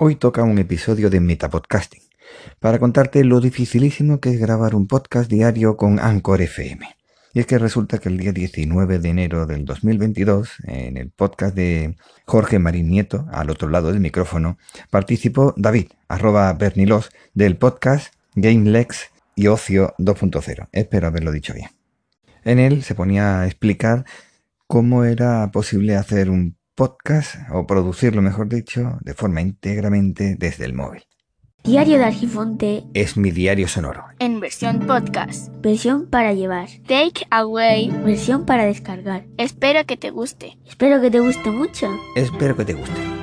Hoy toca un episodio de Metapodcasting para contarte lo dificilísimo que es grabar un podcast diario con Anchor FM. Y es que resulta que el día 19 de enero del 2022, en el podcast de Jorge Marín Nieto, al otro lado del micrófono, participó David, arroba Bernilos, del podcast GameLex y Ocio 2.0. Espero haberlo dicho bien. En él se ponía a explicar cómo era posible hacer un podcast o producirlo, mejor dicho, de forma íntegramente desde el móvil. Diario de Argifonte Es mi diario sonoro. en versión podcast. versión para llevar, Take away. versión para descargar. Espero que te guste. Espero que te guste mucho. Espero que te guste.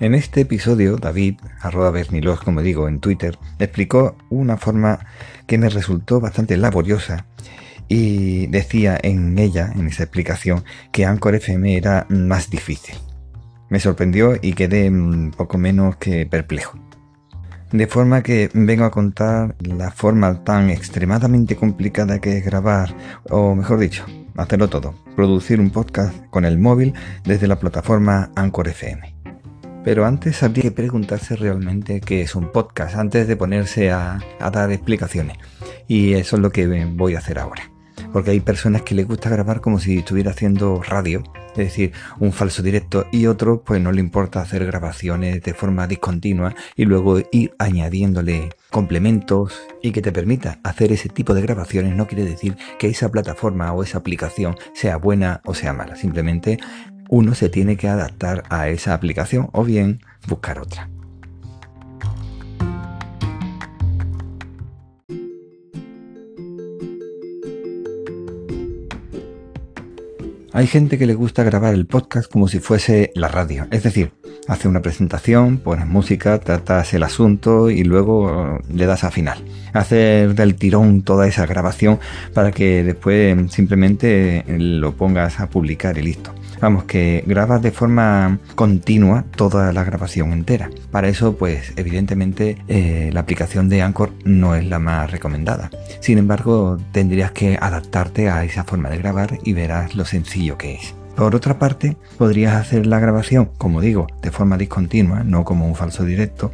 En este episodio, David, arroba Bernilos, como digo, en Twitter, explicó una forma que me resultó bastante laboriosa y decía en ella, en esa explicación, que Anchor FM era más difícil. Me sorprendió y quedé poco menos que perplejo. De forma que vengo a contar la forma tan extremadamente complicada que es grabar, o mejor dicho, hacerlo todo, producir un podcast con el móvil desde la plataforma Anchor FM. Pero antes habría que preguntarse realmente qué es un podcast antes de ponerse a, a dar explicaciones. Y eso es lo que voy a hacer ahora. Porque hay personas que les gusta grabar como si estuviera haciendo radio, es decir, un falso directo, y otros pues no le importa hacer grabaciones de forma discontinua y luego ir añadiéndole complementos y que te permita hacer ese tipo de grabaciones no quiere decir que esa plataforma o esa aplicación sea buena o sea mala, simplemente uno se tiene que adaptar a esa aplicación o bien buscar otra. Hay gente que le gusta grabar el podcast como si fuese la radio, es decir, hace una presentación, pones música, tratas el asunto y luego eh, le das a final. Hacer del tirón toda esa grabación para que después simplemente lo pongas a publicar y listo. Vamos, que grabas de forma continua toda la grabación entera. Para eso, pues evidentemente eh, la aplicación de Anchor no es la más recomendada. Sin embargo, tendrías que adaptarte a esa forma de grabar y verás lo sencillo es. Por otra parte, podrías hacer la grabación, como digo, de forma discontinua, no como un falso directo,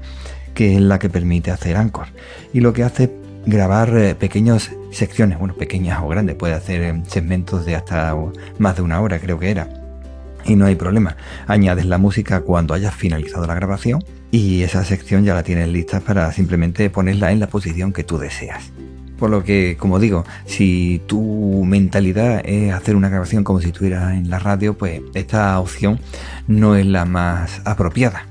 que es la que permite hacer Anchor. Y lo que hace grabar eh, pequeñas secciones, bueno, pequeñas o grandes, puede hacer eh, segmentos de hasta más de una hora, creo que era. Y no hay problema. Añades la música cuando hayas finalizado la grabación y esa sección ya la tienes lista para simplemente ponerla en la posición que tú deseas. Por lo que, como digo, si tu mentalidad es hacer una grabación como si estuvieras en la radio, pues esta opción no es la más apropiada.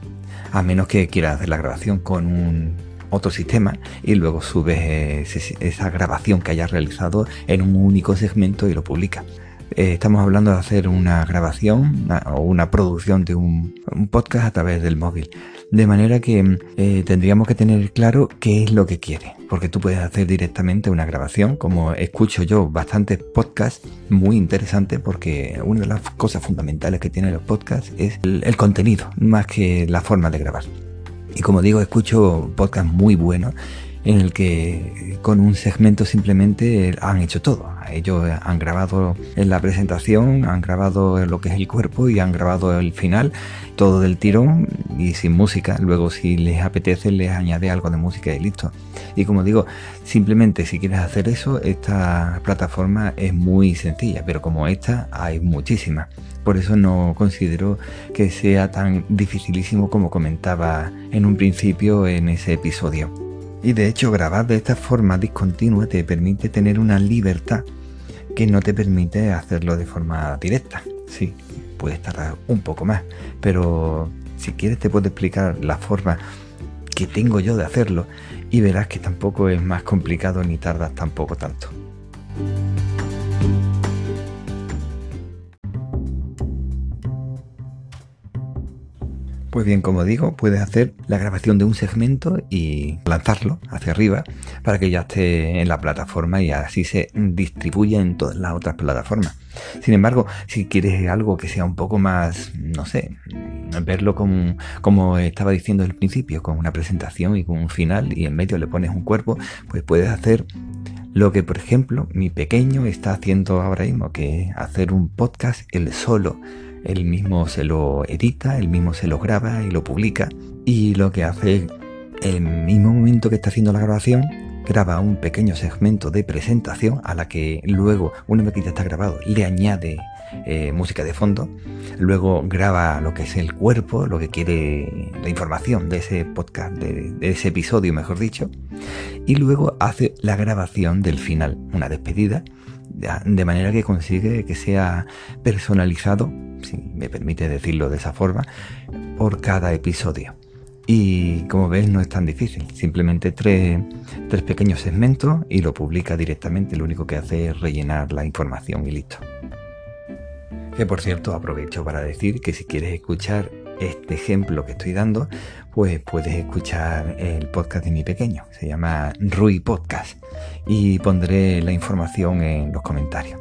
A menos que quieras hacer la grabación con un otro sistema y luego subes esa grabación que hayas realizado en un único segmento y lo publicas. Eh, estamos hablando de hacer una grabación o una producción de un, podcast a través del móvil. De manera que eh, tendríamos que tener claro qué es lo que quiere. Porque tú puedes hacer directamente una grabación, como escucho yo bastantes podcasts muy interesantes, porque una de las cosas fundamentales que tienen los podcasts es el, el contenido, más que la forma de grabar. Y como digo, escucho podcasts muy buenos en el que con un segmento simplemente han hecho todo. Ellos han grabado en la presentación, han grabado lo que es el cuerpo y han grabado el final, todo del tirón y sin música. Luego si les apetece les añade algo de música y listo. Y como digo, simplemente si quieres hacer eso, esta plataforma es muy sencilla, pero como esta hay muchísimas. Por eso no considero que sea tan dificilísimo como comentaba en un principio en ese episodio. Y de hecho grabar de esta forma discontinua te permite tener una libertad que no te permite hacerlo de forma directa. Sí, puedes tardar un poco más, pero si quieres te puedo explicar la forma que tengo yo de hacerlo y verás que tampoco es más complicado ni tardas tampoco tanto. Pues bien, como digo, puedes hacer la grabación de un segmento y lanzarlo hacia arriba para que ya esté en la plataforma y así se distribuya en todas las otras plataformas. Sin embargo, si quieres algo que sea un poco más, no sé, verlo como, como estaba diciendo al principio, con una presentación y con un final y en medio le pones un cuerpo, pues puedes hacer Lo que, por ejemplo, mi pequeño está haciendo ahora mismo, que es hacer un podcast él solo. Él mismo se lo edita, él mismo se lo graba y lo publica. Y lo que hace, el mismo momento que está haciendo la grabación, graba un pequeño segmento de presentación a la que luego, una vez que ya está grabado, le añade eh, música de fondo. Luego graba lo que es el cuerpo, lo que quiere, la información de ese podcast, de ese episodio, mejor dicho y luego hace la grabación del final, una despedida, de manera que consigue que sea personalizado, si me permite decirlo de esa forma, por cada episodio. Y como ves no es tan difícil, simplemente tres, tres pequeños segmentos y lo publica directamente, lo único que hace es rellenar la información y listo. Que por cierto aprovecho para decir que si quieres escuchar este ejemplo que estoy dando, pues puedes escuchar el podcast de mi pequeño. Se llama Rui Podcast y pondré la información en los comentarios.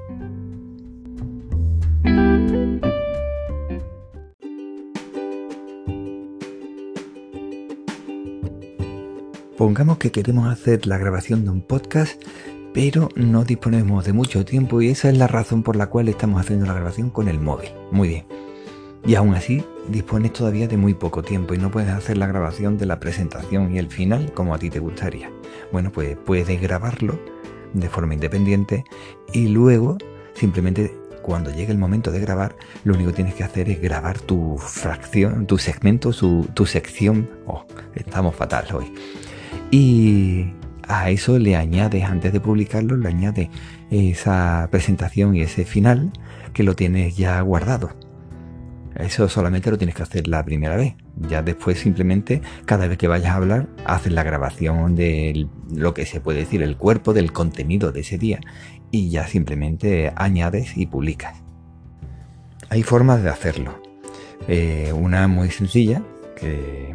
Pongamos que queremos hacer la grabación de un podcast, pero no disponemos de mucho tiempo y esa es la razón por la cual estamos haciendo la grabación con el móvil. Muy bien. Y aún así dispones todavía de muy poco tiempo y no puedes hacer la grabación de la presentación y el final como a ti te gustaría. Bueno, pues puedes grabarlo de forma independiente y luego simplemente cuando llegue el momento de grabar, lo único que tienes que hacer es grabar tu fracción, tu segmento, tu sección. Oh, estamos fatal hoy. Y a eso le añades, antes de publicarlo, le añades esa presentación y ese final que lo tienes ya guardado. Eso solamente lo tienes que hacer la primera vez. Ya después simplemente cada vez que vayas a hablar haces la grabación de lo que se puede decir, el cuerpo del contenido de ese día y ya simplemente añades y publicas. Hay formas de hacerlo. Eh, una muy sencilla que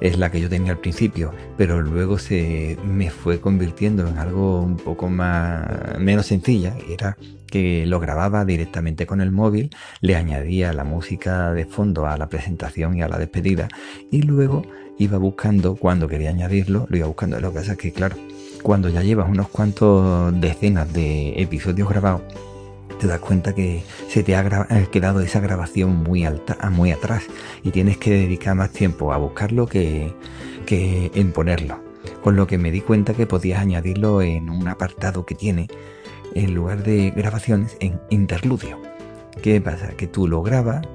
es la que yo tenía al principio, pero luego se me fue convirtiendo en algo un poco más menos sencilla. Era que lo grababa directamente con el móvil, le añadía la música de fondo a la presentación y a la despedida y luego iba buscando cuando quería añadirlo, lo iba buscando. Lo que pasa es que claro, cuando ya llevas unos cuantos decenas de episodios grabados, te das cuenta que se te ha quedado esa grabación muy alta, muy atrás y tienes que dedicar más tiempo a buscarlo que, que en ponerlo. Con lo que me di cuenta que podías añadirlo en un apartado que tiene en lugar de grabaciones en interludio. ¿Qué pasa? Que tú lo grabas,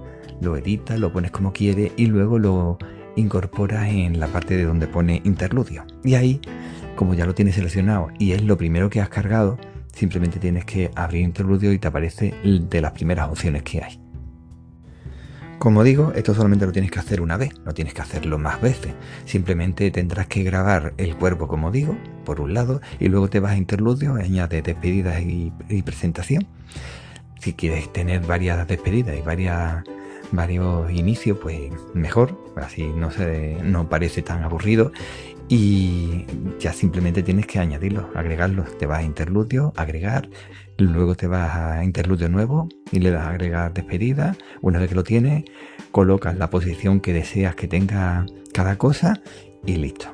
lo editas, lo pones como quieres y luego lo incorporas en la parte de donde pone interludio. Y ahí, como ya lo tienes seleccionado y es lo primero que has cargado, Simplemente tienes que abrir interludio y te aparece de las primeras opciones que hay. Como digo, esto solamente lo tienes que hacer una vez, no tienes que hacerlo más veces. Simplemente tendrás que grabar el cuerpo, como digo, por un lado, y luego te vas a interludio, añades despedidas y, presentación. Si quieres tener varias despedidas y varias, varios inicios, pues mejor, así no, se, no parece tan aburrido y ya simplemente tienes que añadirlo, agregarlo. Te vas a interludio, agregar, luego te vas a interludio nuevo y le das a agregar despedida. Una vez que lo tienes, colocas la posición que deseas que tenga cada cosa y listo.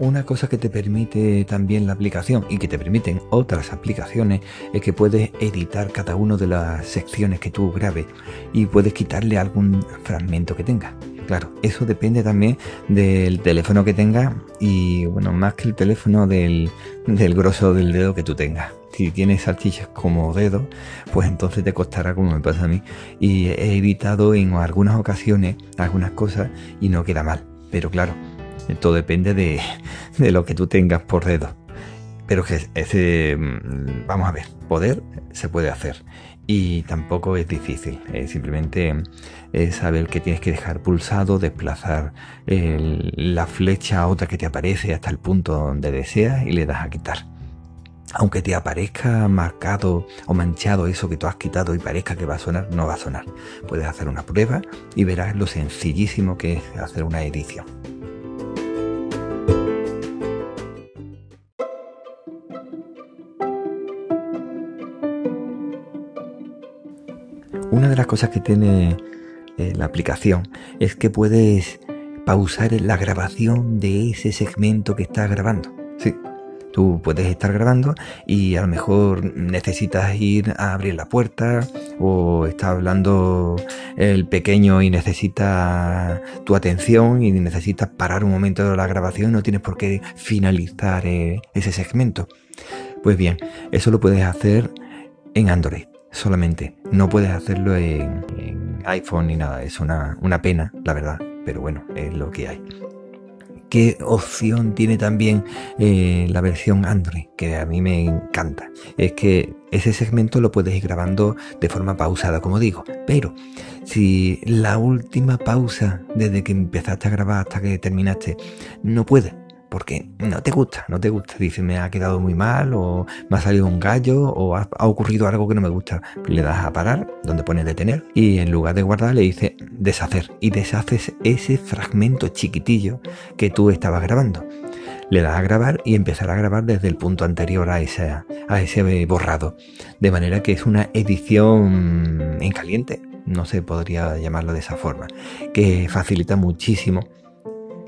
Una cosa que te permite también la aplicación y que te permiten otras aplicaciones es que puedes editar cada una de las secciones que tú grabes y puedes quitarle algún fragmento que tenga. Claro, eso depende también del teléfono que tengas y, bueno, más que el teléfono del, del grosso del dedo que tú tengas. Si tienes salchichas como dedo, pues entonces te costará como me pasa a mí. Y he editado en algunas ocasiones algunas cosas y no queda mal. Pero claro, todo depende de, lo que tú tengas por dedo. Pero que ese, mm, vamos a ver, poder se puede hacer y tampoco es difícil. simplemente es saber que tienes que dejar pulsado, desplazar la flecha a otra que te aparece hasta el punto donde deseas y le das a quitar. Aunque te aparezca marcado o manchado eso que tú has quitado y parezca que va a sonar, no va a sonar. Puedes hacer una prueba y verás lo sencillísimo que es hacer una edición. Una de las cosas que tiene eh, la aplicación es que puedes pausar la grabación de ese segmento que estás grabando. Sí, Tú puedes estar grabando y a lo mejor necesitas ir a abrir la puerta o está hablando el pequeño y necesita tu atención y necesitas parar un momento de la grabación no tienes por qué finalizar eh, ese segmento. Pues bien, eso lo puedes hacer en Android solamente. No puedes hacerlo en, iPhone ni nada. Es una, una pena, la verdad. Pero bueno, es lo que hay. ¿Qué opción tiene también eh, la versión Android? Que a mí me encanta. Es que ese segmento lo puedes ir grabando de forma pausada, como digo. Pero si la última pausa desde que empezaste a grabar hasta que terminaste no puedes porque no te gusta, no te gusta. Dice, me ha quedado muy mal, o me ha salido un gallo, o ha, ocurrido algo que no me gusta. Le das a parar, donde pone detener, y en lugar de guardar le dice deshacer. Y deshaces ese fragmento chiquitillo que tú estabas grabando. Le das a grabar y empezar a grabar desde el punto anterior a a ese borrado. De manera que es una edición en caliente, no se podría llamarlo de esa forma, que facilita muchísimo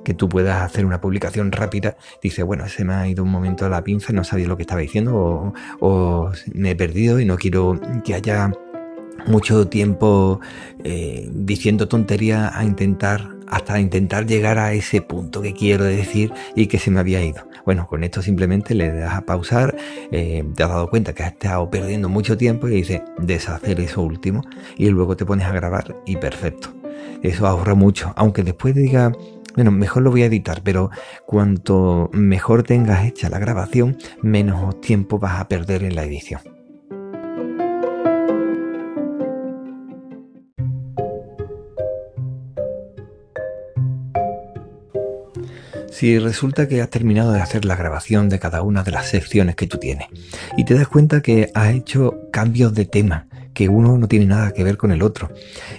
que tú puedas hacer una publicación rápida, dice, bueno, se me ha ido un momento a la pinza, no sabía lo que estaba diciendo o, me he perdido y no quiero que haya mucho tiempo eh, diciendo tontería a intentar hasta intentar llegar a ese punto que quiero decir y que se me había ido. Bueno, con esto simplemente le das a pausar, eh, te has dado cuenta que has estado perdiendo mucho tiempo y dice deshacer eso último y luego te pones a grabar y perfecto. Eso ahorra mucho, aunque después diga bueno, mejor lo voy a editar, pero cuanto mejor tengas hecha la grabación, menos tiempo vas a perder en la edición. Si resulta que has terminado de hacer la grabación de cada una de las secciones que tú tienes y te das cuenta que has hecho cambios de tema que uno no tiene nada que ver con el otro.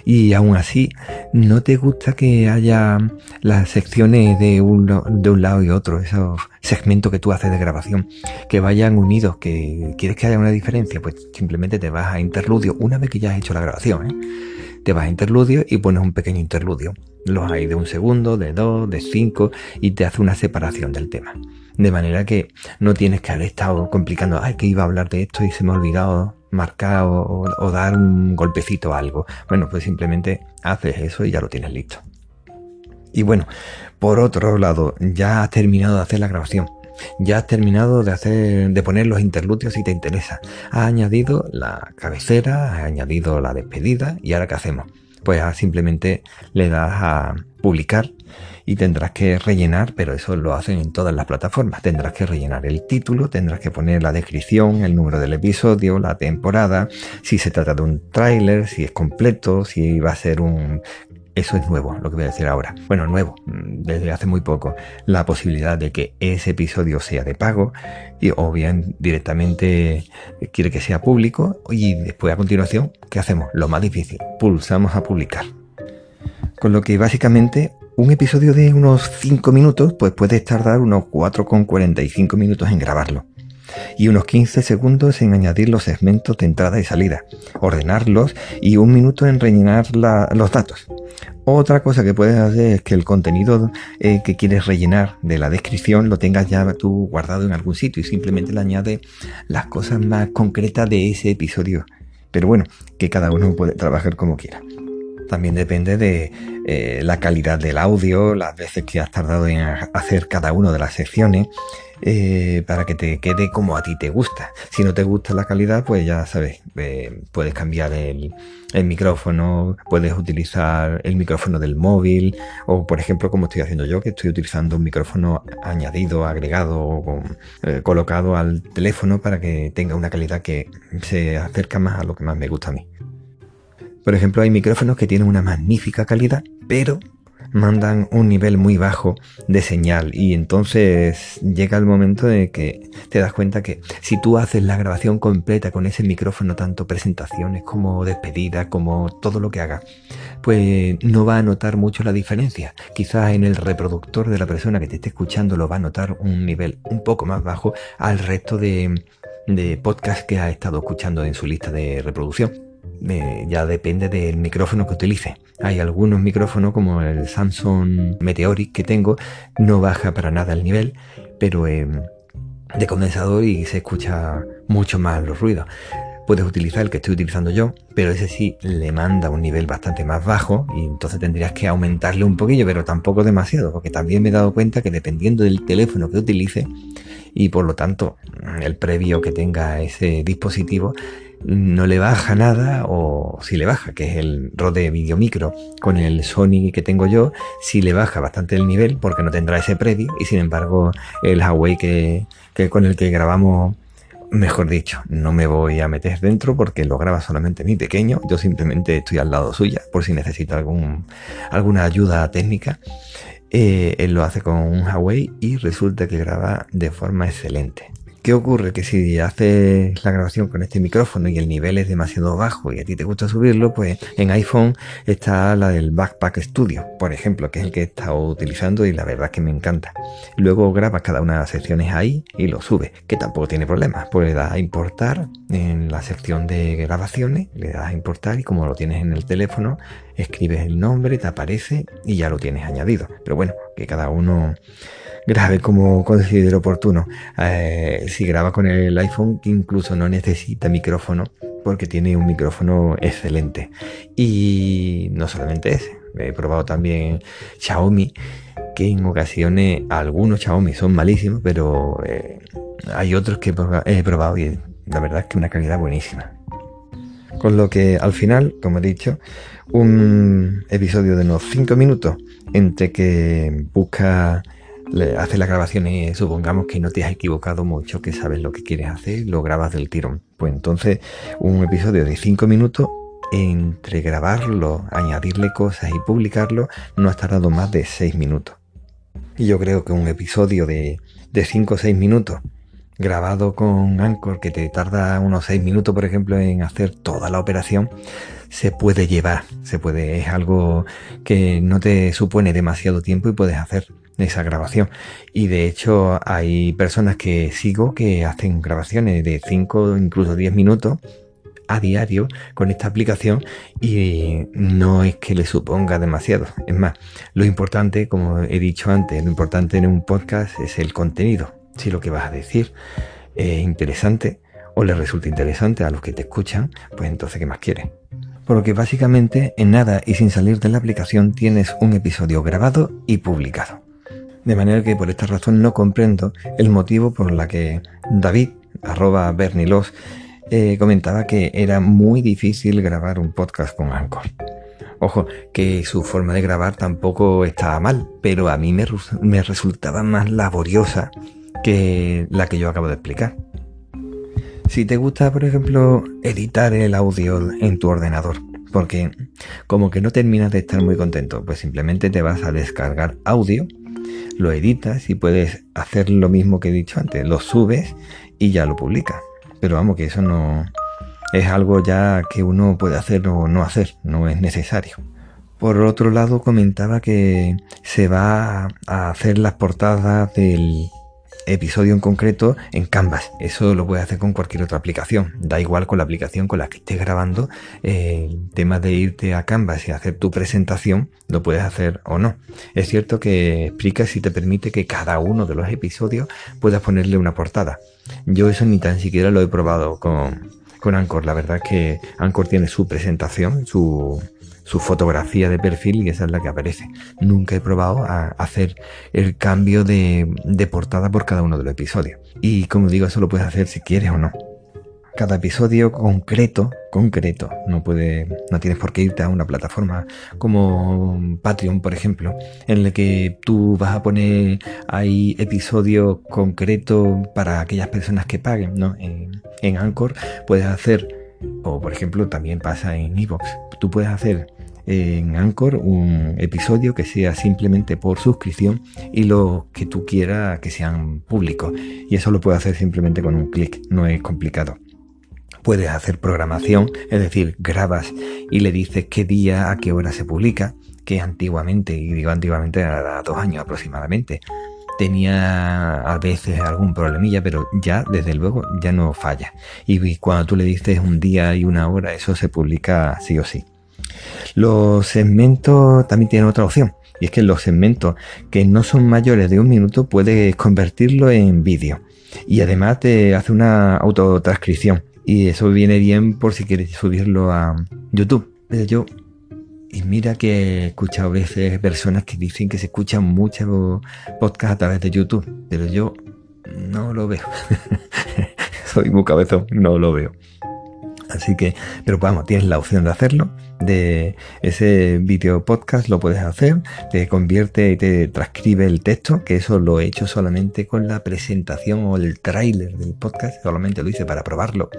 Y aún así, ¿no te gusta que haya las secciones de un, de un lado y otro, esos segmentos que tú haces de grabación, que vayan unidos, que quieres que haya una diferencia? Pues simplemente te vas a interludio una vez que ya has hecho la grabación. ¿eh? Te vas a interludio y pones un pequeño interludio. Los hay de un segundo, de dos, de cinco y te hace una separación del tema. De manera que no tienes que haber estado complicando, ay, que iba a hablar de esto y se me ha olvidado marcar o, dar un golpecito a algo. Bueno, pues simplemente haces eso y ya lo tienes listo. Y bueno, por otro lado, ya has terminado de hacer la grabación. Ya has terminado de hacer, de poner los interludios si te interesa. Has añadido la cabecera, has añadido la despedida y ahora qué hacemos. Pues simplemente le das a publicar y tendrás que rellenar, pero eso lo hacen en todas las plataformas. Tendrás que rellenar el título, tendrás que poner la descripción, el número del episodio, la temporada, si se trata de un tráiler, si es completo, si va a ser un eso es nuevo, lo que voy a decir ahora. Bueno, nuevo, mm, desde hace muy poco, la posibilidad de que ese episodio sea de pago y, o bien directamente quiere que sea público y después a continuación, ¿qué hacemos? Lo más difícil, pulsamos a publicar. Con lo que básicamente un episodio de unos 5 minutos, pues puedes tardar unos 4,45 minutos en grabarlo. Y unos 15 segundos en añadir los segmentos de entrada y salida, ordenarlos y un minuto en rellenar los datos. Otra cosa que puedes hacer es que el contenido eh, que quieres rellenar de la descripción lo tengas ya tú guardado en algún sitio y simplemente le añades las cosas más concretas de ese episodio. Pero bueno, que cada uno puede trabajar como quiera. También depende de eh, la calidad del audio, las veces que has tardado en hacer cada una de las secciones, eh, para que te quede como a ti te gusta. Si no te gusta la calidad, pues ya sabes, eh, puedes cambiar el, micrófono, puedes utilizar el micrófono del móvil, o por ejemplo, como estoy haciendo yo, que estoy utilizando un micrófono añadido, agregado, colocado al teléfono para que tenga una calidad que se acerca más a lo que más me gusta a mí. Por ejemplo, hay micrófonos que tienen una magnífica calidad, pero mandan un nivel muy bajo de señal y entonces llega el momento de que te das cuenta que si tú haces la grabación completa con ese micrófono, tanto presentaciones como despedidas, como todo lo que haga, pues no va a notar mucho la diferencia. Quizás en el reproductor de la persona que te esté escuchando lo va a notar un nivel un poco más bajo al resto de, de podcast que ha estado escuchando en su lista de reproducción ya depende del micrófono que utilice. Hay algunos micrófonos como el Samsung Meteoric que tengo, no baja para nada el nivel, pero em, de condensador y se escucha mucho más los ruidos. Puedes utilizar el que estoy utilizando yo, pero ese sí le manda un nivel bastante más bajo y entonces tendrías que aumentarle un poquillo, pero tampoco demasiado, porque también me he dado cuenta que dependiendo del teléfono que utilice y por lo tanto el previo que tenga ese dispositivo, no le baja nada o si le baja, que es el Rode Video Micro con el Sony que tengo yo, si le baja bastante el nivel porque no tendrá ese previo y sin embargo el Huawei que, que con el que grabamos Mejor dicho, no me voy a meter dentro porque lo graba solamente mi pequeño. Yo simplemente estoy al lado suya por si necesita algún, alguna ayuda técnica. Eh, él lo hace con un Huawei y resulta que graba de forma excelente. ¿Qué ocurre? Que si haces la grabación con este micrófono y el nivel es demasiado bajo y a ti te gusta subirlo, pues en iPhone está la del Backpack Studio, por ejemplo, que es el que he estado utilizando y la verdad es que me encanta. Luego grabas cada una de las secciones ahí y lo subes, que tampoco tiene problemas. Pues le das a importar en la sección de grabaciones, le das a importar y como lo tienes en el teléfono, escribes el nombre, te aparece y ya lo tienes añadido. Pero bueno, que cada uno grabe como considere oportuno. Eh, si graba con el iPhone, que incluso no necesita micrófono, porque tiene un micrófono excelente. Y no solamente ese, he probado también Xiaomi, que en ocasiones algunos Xiaomi son malísimos, pero eh, hay otros que he probado y la verdad es que una calidad buenísima. Con lo que al final, como he dicho, un episodio de unos 5 minutos entre que busca le haces la grabación y supongamos que no te has equivocado mucho, que sabes lo que quieres hacer, lo grabas del tirón. Pues entonces un episodio de 5 minutos, entre grabarlo, añadirle cosas y publicarlo, no has tardado más de 6 minutos. Y yo creo que un episodio de 5 o 6 minutos grabado con Anchor que te tarda unos 6 minutos, por ejemplo, en hacer toda la operación, se puede llevar, se puede, es algo que no te supone demasiado tiempo y puedes hacer esa grabación. Y de hecho hay personas que sigo que hacen grabaciones de 5, incluso 10 minutos a diario con esta aplicación y no es que le suponga demasiado. Es más, lo importante, como he dicho antes, lo importante en un podcast es el contenido. Si lo que vas a decir es interesante o le resulta interesante a los que te escuchan, pues entonces, ¿qué más quieres? Por lo que básicamente en nada y sin salir de la aplicación tienes un episodio grabado y publicado. De manera que por esta razón no comprendo el motivo por la que David, arroba Bernilos, eh, comentaba que era muy difícil grabar un podcast con Anchor. Ojo, que su forma de grabar tampoco estaba mal, pero a mí me, me resultaba más laboriosa que la que yo acabo de explicar. Si te gusta, por ejemplo, editar el audio en tu ordenador, porque como que no terminas de estar muy contento, pues simplemente te vas a descargar audio lo editas y puedes hacer lo mismo que he dicho antes, lo subes y ya lo publicas. Pero vamos, que eso no es algo ya que uno puede hacer o no hacer, no es necesario. Por otro lado, comentaba que se va a hacer las portadas del episodio en concreto en Canvas. Eso lo puedes hacer con cualquier otra aplicación. Da igual con la aplicación con la que estés grabando. Eh, el tema de irte a Canvas y hacer tu presentación, lo puedes hacer o no. Es cierto que explica si te permite que cada uno de los episodios puedas ponerle una portada. Yo eso ni tan siquiera lo he probado con, con Anchor. La verdad es que Anchor tiene su presentación, su, su fotografía de perfil y esa es la que aparece. Nunca he probado a hacer el cambio de, de portada por cada uno de los episodios. Y como digo, eso lo puedes hacer si quieres o no cada episodio concreto, concreto, no puede, no tienes por qué irte a una plataforma como Patreon, por ejemplo, en el que tú vas a poner ahí episodios concretos para aquellas personas que paguen, ¿no? En, en Anchor puedes hacer, o por ejemplo también pasa en Evox, tú puedes hacer en Anchor un episodio que sea simplemente por suscripción y lo que tú quieras que sean públicos. Y eso lo puedes hacer simplemente con un clic, no es complicado. Puedes hacer programación, es decir, grabas y le dices qué día, a qué hora se publica, que antiguamente, y digo antiguamente, era dos años aproximadamente, tenía a veces algún problemilla, pero ya desde luego ya no falla. Y cuando tú le dices un día y una hora, eso se publica sí o sí. Los segmentos también tienen otra opción. Y es que los segmentos que no son mayores de un minuto puedes convertirlo en vídeo. Y además te hace una autotranscripción. Y eso viene bien por si quieres subirlo a YouTube. Yo, y mira que he escuchado a veces personas que dicen que se escuchan muchos podcasts a través de YouTube, pero yo no lo veo. Soy muy cabezón, no lo veo. Así que, pero vamos, tienes la opción de hacerlo. De ese vídeo podcast lo puedes hacer. Te convierte y te transcribe el texto, que eso lo he hecho solamente con la presentación o el tráiler del podcast. Solamente lo hice para probarlo.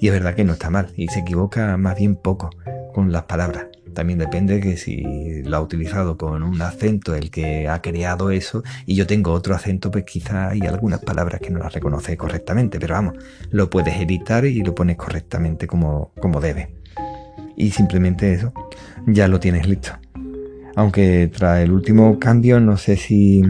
Y es verdad que no está mal. Y se equivoca más bien poco con las palabras. También depende que si lo ha utilizado con un acento el que ha creado eso y yo tengo otro acento, pues quizá hay algunas palabras que no las reconoce correctamente, pero vamos, lo puedes editar y lo pones correctamente como, como debe. Y simplemente eso, ya lo tienes listo. Aunque tras el último cambio no sé si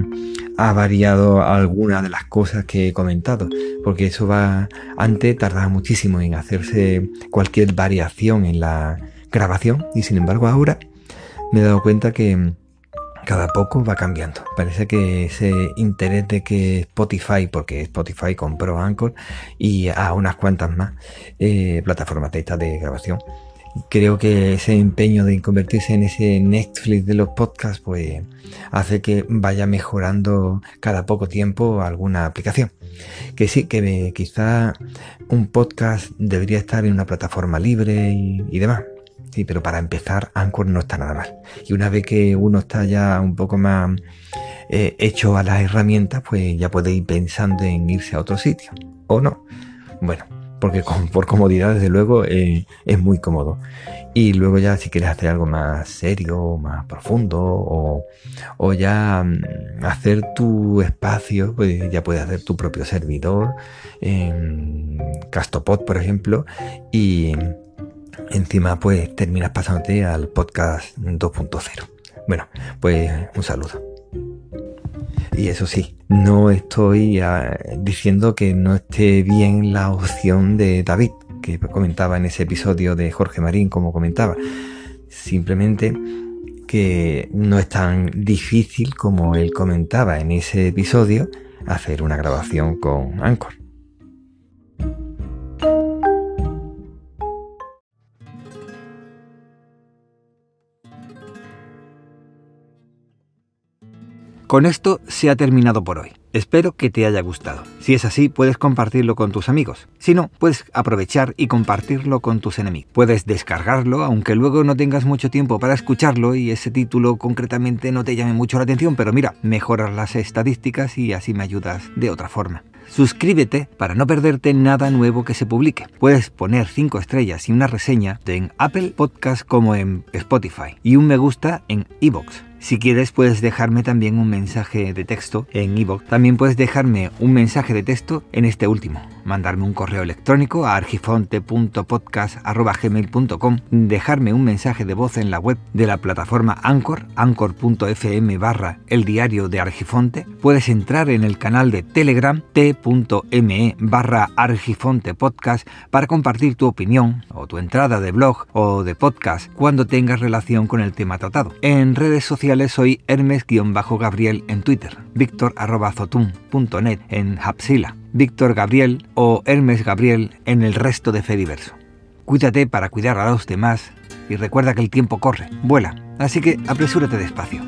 ha variado alguna de las cosas que he comentado, porque eso va, antes tardaba muchísimo en hacerse cualquier variación en la grabación y sin embargo ahora me he dado cuenta que cada poco va cambiando. Parece que ese interés de que Spotify, porque Spotify compró Anchor y a unas cuantas más eh, plataformas de de grabación, creo que ese empeño de convertirse en ese Netflix de los podcasts, pues hace que vaya mejorando cada poco tiempo alguna aplicación. Que sí, que quizá un podcast debería estar en una plataforma libre y demás. Sí, pero para empezar, Anchor no está nada mal. Y una vez que uno está ya un poco más eh, hecho a las herramientas, pues ya puede ir pensando en irse a otro sitio. ¿O no? Bueno, porque por comodidad, desde luego, eh, es muy cómodo. Y luego ya si quieres hacer algo más serio, más profundo, o, ya mm, hacer tu espacio, pues ya puedes hacer tu propio servidor, Castopod, por ejemplo, y encima pues terminas pasándote al podcast 2.0. Bueno, pues un saludo. Y eso sí, no estoy ah, diciendo que no esté bien la opción de David, que comentaba en ese episodio de Jorge Marín, como comentaba. Simplemente que no es tan difícil como él comentaba en ese episodio hacer una grabación con Anchor. Con esto se ha terminado por hoy. Espero que te haya gustado. Si es así, puedes compartirlo con tus amigos. Si no, puedes aprovechar y compartirlo con tus enemigos. Puedes descargarlo, aunque luego no tengas mucho tiempo para escucharlo y ese título concretamente no te llame mucho la atención, pero mira, mejoras las estadísticas y así me ayudas de otra forma. Suscríbete para no perderte nada nuevo que se publique. Puedes poner 5 estrellas y una reseña en Apple Podcast como en Spotify y un me gusta en iVoox. Si quieres puedes dejarme también un mensaje de texto en iVoox. También puedes dejarme un mensaje de texto en este último. Mandarme un correo electrónico a argifonte.podcast.gmail.com Dejarme un mensaje de voz en la web de la plataforma Anchor, anchor.fm barra el diario de Argifonte. Puedes entrar en el canal de Telegram t.me barra para compartir tu opinión o tu entrada de blog o de podcast cuando tengas relación con el tema tratado. En redes sociales soy Hermes-Gabriel en Twitter, Víctor.zotun.net en Hapsila, Víctor Gabriel o Hermes Gabriel en el resto de Fediverso. Cuídate para cuidar a los demás y recuerda que el tiempo corre, vuela, así que apresúrate despacio.